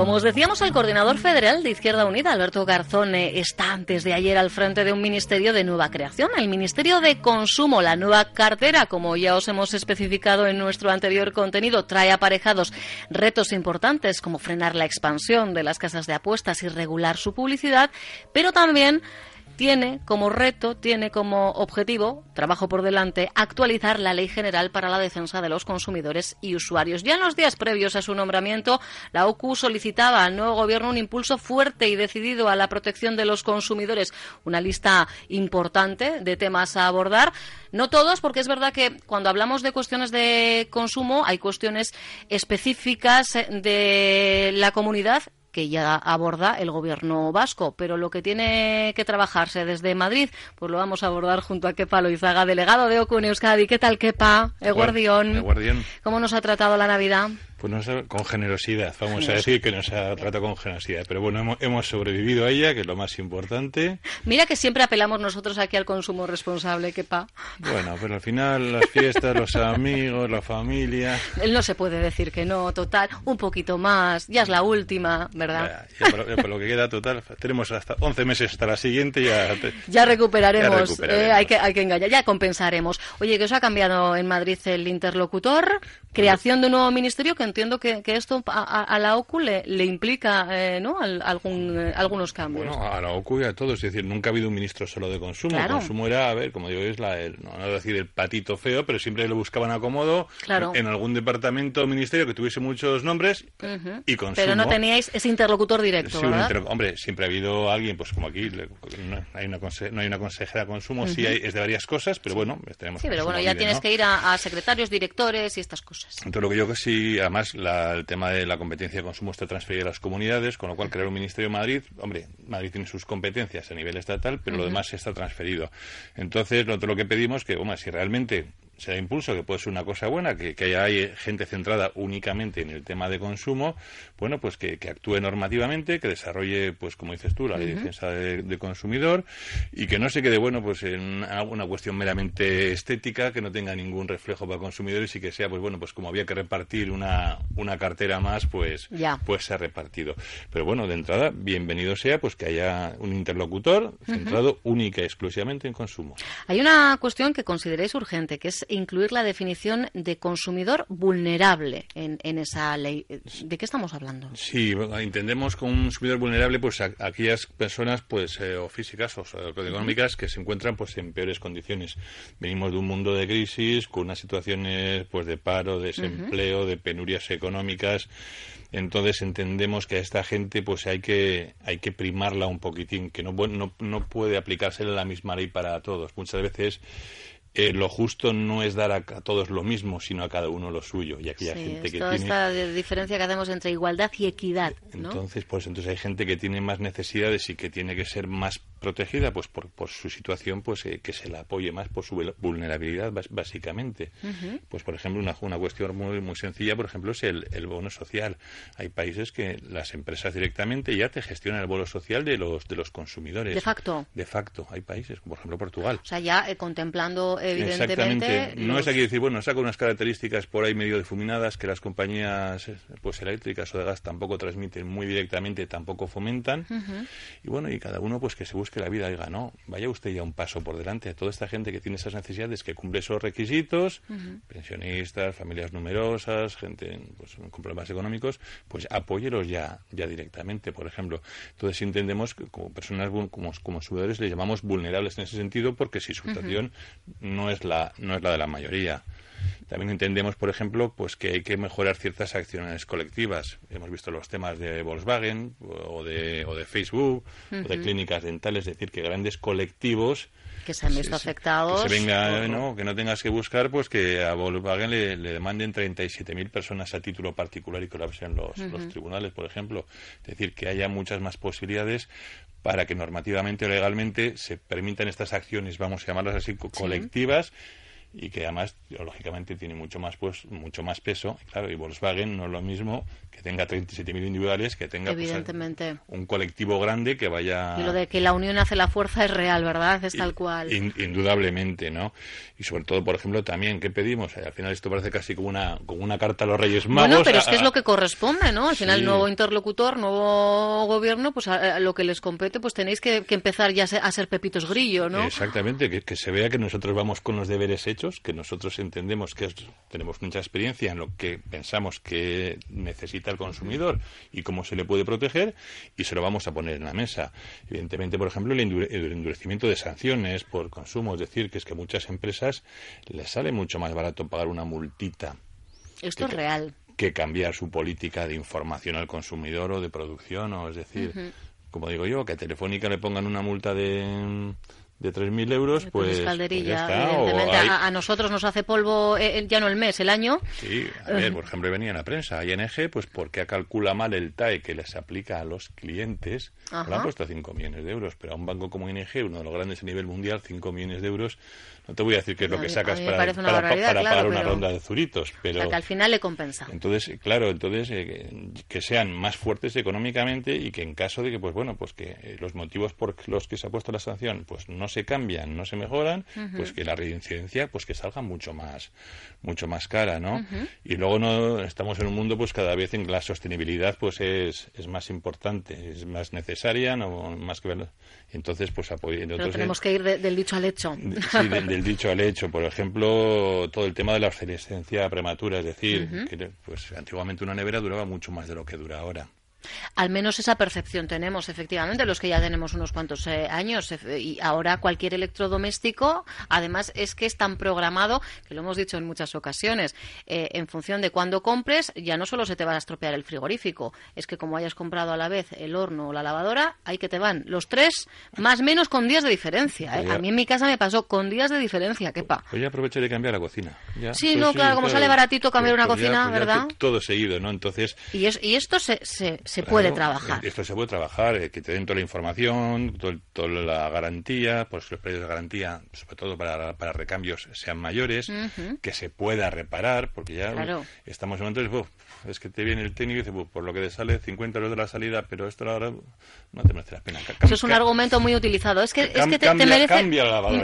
Como os decíamos, el coordinador federal de Izquierda Unida, Alberto Garzón, está antes de ayer al frente de un ministerio de nueva creación, el Ministerio de Consumo. La nueva cartera, como ya os hemos especificado en nuestro anterior contenido, trae aparejados retos importantes como frenar la expansión de las casas de apuestas y regular su publicidad, pero también tiene como reto, tiene como objetivo, trabajo por delante, actualizar la Ley General para la Defensa de los Consumidores y Usuarios. Ya en los días previos a su nombramiento, la OCU solicitaba al nuevo Gobierno un impulso fuerte y decidido a la protección de los consumidores. Una lista importante de temas a abordar. No todos, porque es verdad que cuando hablamos de cuestiones de consumo hay cuestiones específicas de la comunidad que ya aborda el gobierno vasco, pero lo que tiene que trabajarse desde Madrid, pues lo vamos a abordar junto a Kepa Loizaga, delegado de OCU Euskadi. ¿Qué tal, Kepa? Eguardión. ¿Cómo nos ha tratado la Navidad? Pues con generosidad, vamos a decir que nos ha tratado con generosidad. Pero bueno, hemos, sobrevivido a ella, que es lo más importante. Mira que siempre apelamos nosotros aquí al consumo responsable, que pa. Bueno, pero al final las fiestas, los amigos, la familia. No se puede decir que no, total. Un poquito más, ya es la última, ¿verdad? Ya, por, lo que queda, total. Tenemos hasta 11 meses hasta la siguiente, ya. ya recuperaremos. Eh, hay, que, hay que engañar, ya compensaremos. Oye, ¿qué os ha cambiado en Madrid el interlocutor? Creación de un nuevo ministerio que entiendo que, esto a, la OCU le, implica eh, ¿no? algún, eh, algunos cambios. Bueno, a la OCU y a todos. Es decir, nunca ha habido un ministro solo de consumo. El consumo era, a ver, como digo, es la, el, no, no decir el patito feo, pero siempre lo buscaban acomodo en algún departamento o ministerio que tuviese muchos nombres y consumo. Pero no teníais ese interlocutor directo, ¿verdad? hombre, siempre ha habido alguien, pues como aquí, no, hay una no hay una consejera de consumo, sí hay, es de varias cosas, pero bueno, tenemos... Sí, pero bueno, ya tienes que ir a, a secretarios, directores y estas cosas. Entonces, lo que yo que sí, además el tema de la competencia de consumo está transferido a las comunidades, con lo cual crear un Ministerio de Madrid, hombre, Madrid tiene sus competencias a nivel estatal, pero lo demás está transferido. Entonces, lo, lo que pedimos que, bueno, si realmente se da impulso, que puede ser una cosa buena, que, que haya gente centrada únicamente en el tema de consumo, bueno, pues que, actúe normativamente, que desarrolle, pues como dices tú, la ley de defensa del consumidor y que no se quede, bueno, pues en una, cuestión meramente estética, que no tenga ningún reflejo para consumidores y que sea, pues bueno, pues como había que repartir una, una cartera más, pues, pues se ha repartido. Pero bueno, de entrada, bienvenido sea, pues que haya un interlocutor centrado única y exclusivamente en consumo. Hay una cuestión que consideréis urgente, que es incluir la definición de consumidor vulnerable en, esa ley. ¿De qué estamos hablando? Sí, entendemos como un consumidor vulnerable pues aquellas personas pues eh, o físicas o, económicas que se encuentran pues en peores condiciones. Venimos de un mundo de crisis con unas situaciones pues de paro, desempleo, de penurias económicas. Entonces entendemos que a esta gente pues hay que hay que primarla un poquitín, que no no, no puede aplicarse la misma ley para todos. Muchas veces eh, lo justo no es dar a, todos lo mismo, sino a cada uno lo suyo. Y aquella gente que toda esta diferencia que hacemos entre igualdad y equidad. Entonces, pues entonces hay gente que tiene más necesidades y que tiene que ser más protegida, pues por, por su situación, pues eh, que se la apoye más por su vulnerabilidad, básicamente. Pues por ejemplo, una, una cuestión muy, muy sencilla, por ejemplo, es el, el, bono social. Hay países que las empresas directamente ya te gestionan el bono social de los de los consumidores. De facto. De facto. Hay países, por ejemplo, Portugal. O sea, ya eh, contemplando Exactamente. No es aquí decir, bueno, saco unas características por ahí medio difuminadas que las compañías pues eléctricas o de gas tampoco transmiten muy directamente, tampoco fomentan. Y bueno, y cada uno pues que se busque la vida. Diga, no, vaya usted ya un paso por delante a toda esta gente que tiene esas necesidades, que cumple esos requisitos, pensionistas, familias numerosas, gente pues, con problemas económicos, pues apóyelos ya, ya directamente, por ejemplo. Entonces entendemos que como personas, como, como ciudadanos, les llamamos vulnerables en ese sentido porque si su situación no es la, no es la de la mayoría. También entendemos, por ejemplo, pues que hay que mejorar ciertas acciones colectivas. Hemos visto los temas de Volkswagen o de, o de Facebook o de clínicas dentales, es decir, que grandes colectivos que se han visto afectados. Que, se venga, ¿no? que no tengas que buscar, pues que a Volkswagen le, le demanden 37.000 personas a título particular y que lo sean los, los tribunales, por ejemplo. Es decir, que haya muchas más posibilidades para que normativamente o legalmente se permitan estas acciones, vamos a llamarlas así, colectivas y que además lógicamente tiene mucho más pues mucho más peso. Claro y Volkswagen no es lo mismo que tenga 37.000 individuales que tenga pues, evidentemente. un colectivo grande que vaya y lo de que la unión hace la fuerza es real verdad es tal cual. indudablemente no y sobre todo por ejemplo también qué pedimos al final esto parece casi como una como una carta a los Reyes Magos bueno pero es que es lo que corresponde no al final nuevo interlocutor nuevo gobierno pues a, lo que les compete pues tenéis que, empezar ya a ser pepitos grillo no exactamente que, que se vea que nosotros vamos con los deberes hechos que nosotros entendemos que tenemos mucha experiencia en lo que pensamos que necesita el consumidor y cómo se le puede proteger y se lo vamos a poner en la mesa. Evidentemente, por ejemplo, el, endurecimiento de sanciones por consumo, es decir, que es que muchas empresas les sale mucho más barato pagar una multita. Esto es real. Que cambiar su política de información al consumidor o de producción, o es decir, como digo yo, que a Telefónica le pongan una multa de de 3.000 euros, pues, pues evidentemente. A, nosotros nos hace polvo eh, ya no el mes, el año. Sí, a ver, por ejemplo, venía en la prensa, ING, pues porque calcula mal el TAE que les aplica a los clientes, le han puesto 5 millones de euros, pero a un banco como ING, uno de los grandes a nivel mundial, 5 millones de euros, no te voy a decir qué es lo que sacas para, para, pagar una ronda de zuritos, pero... que al final le compensa. Entonces, claro, entonces eh, que sean más fuertes económicamente y que en caso de que, pues bueno, pues que eh, los motivos por los que se ha puesto la sanción, pues no se cambian, no se mejoran, pues que la reincidencia pues que salga mucho más mucho más cara, ¿no? Y luego no estamos en un mundo pues cada vez en que la sostenibilidad pues es, es más importante, es más necesaria, no más que entonces pues Pero tenemos que ir del dicho al hecho. sí, del dicho al hecho, por ejemplo, todo el tema de la obsolescencia prematura, es decir, que pues antiguamente una nevera duraba mucho más de lo que dura ahora. Al menos esa percepción tenemos, efectivamente, los que ya tenemos unos cuantos eh, años. Y ahora cualquier electrodoméstico, además, es que es tan programado, que lo hemos dicho en muchas ocasiones, eh, en función de cuándo compres, ya no solo se te va a estropear el frigorífico, es que como hayas comprado a la vez el horno o la lavadora, ahí que te van los tres, más o menos con días de diferencia. ¿eh? A mí en mi casa me pasó con días de diferencia, quepa. Pues ya aproveché de cambiar la cocina. sí, no, claro, como sale baratito cambiar pues una pues cocina, pues ¿verdad? todo seguido, ¿no? Entonces... Y, y esto se se puede trabajar. Esto se puede trabajar, eh, que te den toda la información, toda la garantía, pues los precios de garantía, sobre todo para, para recambios, sean mayores, que se pueda reparar, porque ya estamos en momentos, es que te viene el técnico y dice, por lo que te sale 50 euros de la salida, pero esto ahora no te merece la pena. eso es un argumento muy utilizado. Es que, es que te, merece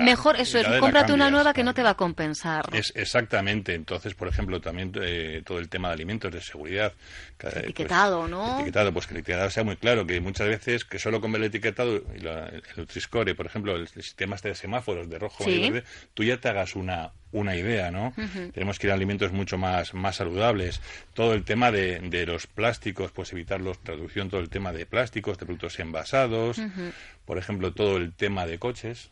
mejor, eso es, cómprate una nueva que no te va a compensar. Es, exactamente. Entonces, por ejemplo, también eh, todo el tema de alimentos, de seguridad. Pues, etiquetado, ¿no? Etiquetado, pues que el etiquetado sea muy claro, que muchas veces que solo con el etiquetado y el Nutri-Score, por ejemplo, el, sistema este de semáforos de rojo y verde, tú ya te hagas una, una idea, ¿no? Tenemos que ir a alimentos mucho más, más saludables. Todo el tema de, de los plásticos, pues evitar la traducción, todo el tema de plásticos, de productos envasados, por ejemplo, todo el tema de coches,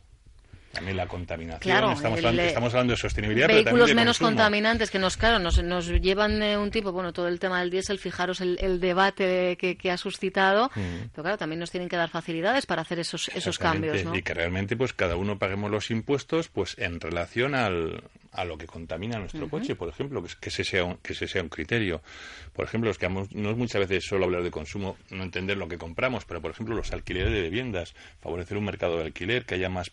también la contaminación. estamos, hablando, de sostenibilidad. Vehículos menos contaminantes que nos, claro, nos, nos llevan eh, un tipo, bueno, todo el tema del diésel, fijaros el, debate que, ha suscitado, mm. pero claro, también nos tienen que dar facilidades para hacer esos, esos cambios. Y que realmente pues cada uno paguemos los impuestos pues en relación al, a lo que contamina nuestro coche, por ejemplo, que, que, ese sea un, que ese sea un criterio. Por ejemplo, es que no es muchas veces solo hablar de consumo, no entender lo que compramos, pero por ejemplo los alquileres de viviendas, favorecer un mercado de alquiler, que haya más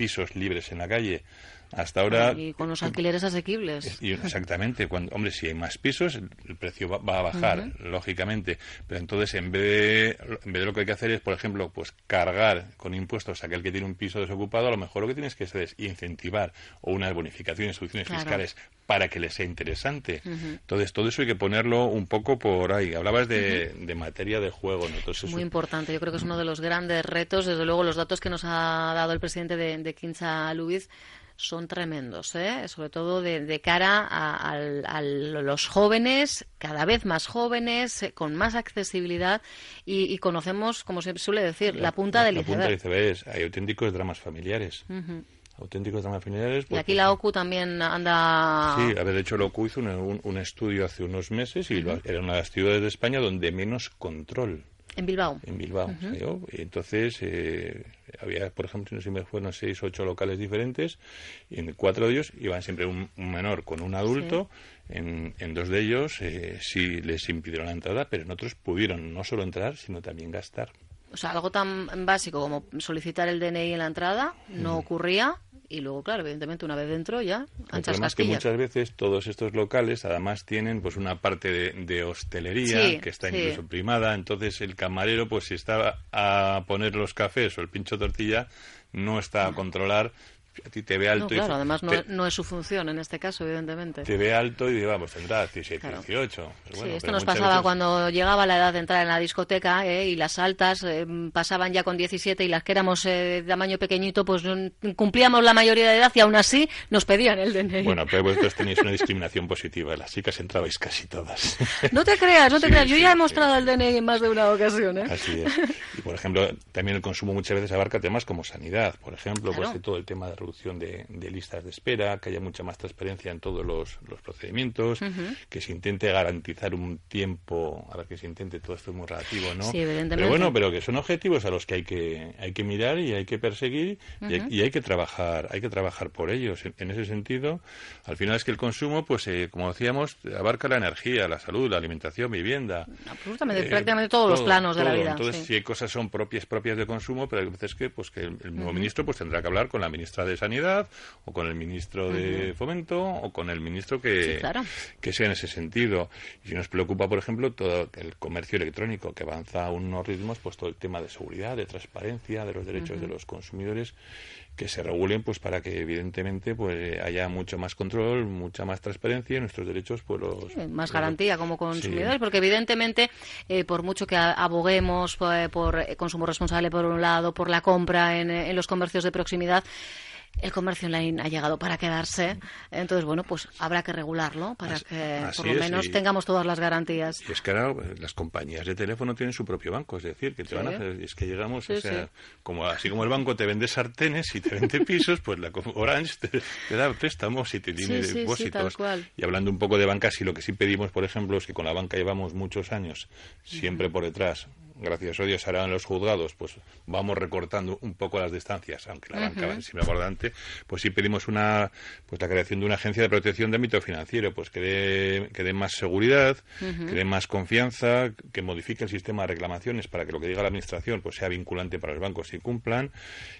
pisos libres en la calle. Hasta ahora. Y con los alquileres asequibles. exactamente. Cuando, hombre, si hay más pisos, el precio va, a bajar, lógicamente. Pero entonces, en vez, de, en vez de lo que hay que hacer es, por ejemplo, pues cargar con impuestos a aquel que tiene un piso desocupado, a lo mejor lo que tienes que hacer es incentivar o unas bonificaciones, soluciones fiscales para que les sea interesante. Entonces, todo eso hay que ponerlo un poco por ahí. Hablabas de, materia de juego. ¿no? Entonces, Muy importante. Yo creo que es uno de los grandes retos. Desde luego, los datos que nos ha dado el presidente de, de Quincha Luis son tremendos, ¿eh? sobre todo de, cara a, los jóvenes, cada vez más jóvenes, eh, con más accesibilidad y, conocemos, como se suele decir, la, punta del iceberg. Punta Hay auténticos dramas familiares. Auténticos dramas familiares. y aquí la OCU también anda. Sí, a ver, de hecho, la OCU hizo un, estudio hace unos meses y era una de las ciudades de España donde menos control en Bilbao. En Bilbao. entonces eh, había, por ejemplo, no sé si me fueron seis, ocho locales diferentes, y en cuatro de ellos iban siempre un, menor con un adulto. En, en, dos de ellos eh, sí les impidieron la entrada, pero en otros pudieron no solo entrar, sino también gastar. O sea, algo tan básico como solicitar el DNI en la entrada no ocurría y luego, claro, evidentemente una vez dentro ya anchas El que muchas veces todos estos locales además tienen pues una parte de, hostelería que está incluso primada, entonces el camarero pues si está a poner los cafés o el pincho tortilla no está a controlar a ti te ve alto. No, claro, además no, es su función en este caso, evidentemente. Te ve alto y vamos, tendrá 17, 18. sí, esto nos pasaba cuando llegaba la edad de entrar en la discoteca ¿eh? y las altas eh, pasaban ya con 17 y las que éramos eh, de tamaño pequeñito, pues cumplíamos la mayoría de edad y aún así nos pedían el DNI. Bueno, pero vosotros teníais una discriminación positiva. Las chicas entrabais casi todas. No te creas, no te creas. Yo ya he mostrado el DNI en más de una ocasión. ¿eh? Así es. Y por ejemplo, también el consumo muchas veces abarca temas como sanidad, por ejemplo, pues todo el tema de reducción de, listas de espera, que haya mucha más transparencia en todos los, procedimientos, que se intente garantizar un tiempo, a ver que se intente, todo esto es muy relativo, ¿no? Sí, evidentemente. Pero bueno, pero que son objetivos a los que hay que, hay que mirar y hay que perseguir y, hay, que trabajar, hay que trabajar por ellos. En, ese sentido, al final es que el consumo, pues eh, como decíamos, abarca la energía, la salud, la alimentación, vivienda. Absolutamente, eh, prácticamente todos los planos de la vida. Entonces, si hay cosas son propias propias de consumo, pero hay veces que, pues, que el, nuevo ministro pues tendrá que hablar con la ministra de Sanidad o con el ministro de Fomento o con el ministro que, que sea en ese sentido. Y nos preocupa, por ejemplo, todo el comercio electrónico que avanza a unos ritmos, pues todo el tema de seguridad, de transparencia, de los derechos de los consumidores que se regulen pues para que evidentemente pues haya mucho más control mucha más transparencia y nuestros derechos pues los más garantía como consumidores porque evidentemente eh, por mucho que aboguemos eh, por, consumo responsable por un lado por la compra en los comercios de proximidad el comercio online ha llegado para quedarse. Entonces, bueno, pues habrá que regularlo para que por lo menos tengamos todas las garantías. Y es que ahora eh, las compañías de teléfono tienen su propio banco, es decir, que te van a hacer, es que llegamos, o sea, como así como el banco te vende sartenes y te vende pisos, pues la Orange te, da préstamos y te tiene depósitos. Y hablando un poco de bancas, y lo que sí pedimos, por ejemplo, es que con la banca llevamos muchos años, siempre por detrás, gracias a Dios ahora en los juzgados, pues vamos recortando un poco las distancias, aunque la banca va encima abordante, pues sí pedimos una, pues la creación de una agencia de protección de ámbito financiero, pues que dé, que dé más seguridad, que dé más confianza, que modifique el sistema de reclamaciones para que lo que diga la administración pues sea vinculante para los bancos y cumplan,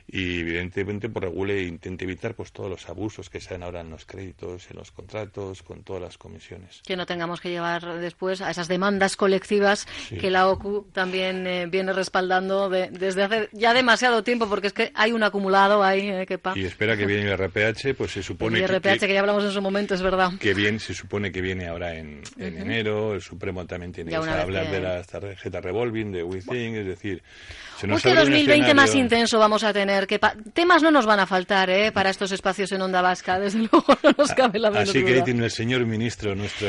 y evidentemente pues regule e intente evitar pues todos los abusos que se dan ahora en los créditos, en los contratos, con todas las comisiones. Que no tengamos que llevar después a esas demandas colectivas que la OCU también eh, viene, respaldando desde hace ya demasiado tiempo, porque es que hay un acumulado ahí, eh, que Y espera que viene el RPH, pues se supone el RPH, que, ya hablamos en su momento, es verdad. Que bien, se supone que viene ahora en, enero, el Supremo también tiene que hablar de la tarjeta revolving, de WeThink, es decir... Se nos 2020 más intenso vamos a tener. que Temas no nos van a faltar ¿eh? para estos espacios en Onda Vasca, desde luego no nos cabe la menor Así que ahí tiene el señor ministro nuestro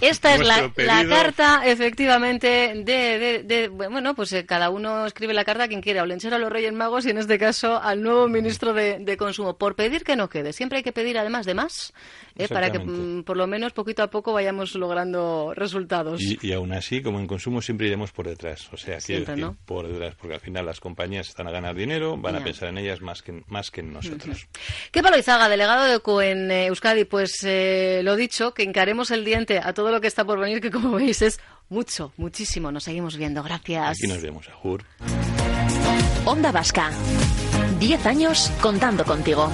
Esta es la, carta, efectivamente, de, bueno, pues eh, cada uno escribe la carta a quien quiera, o le a los Reyes Magos y en este caso al nuevo ministro de, Consumo, por pedir que no quede. Siempre hay que pedir además de más, ¿eh? para que mm, por lo menos poquito a poco vayamos logrando resultados. Y, aún así, como en consumo, siempre iremos por detrás, o sea, siempre, por detrás, porque al final las compañías están a ganar dinero, van a pensar en ellas más que, más que en nosotros. ¿Qué palo Izaga, delegado de ECO en eh, Euskadi? Pues lo dicho, que encaremos el diente a todo lo que está por venir, que como veis es mucho, muchísimo. Nos seguimos viendo. Gracias. Aquí nos vemos, a Jur. Onda Vasca. Diez años contando contigo.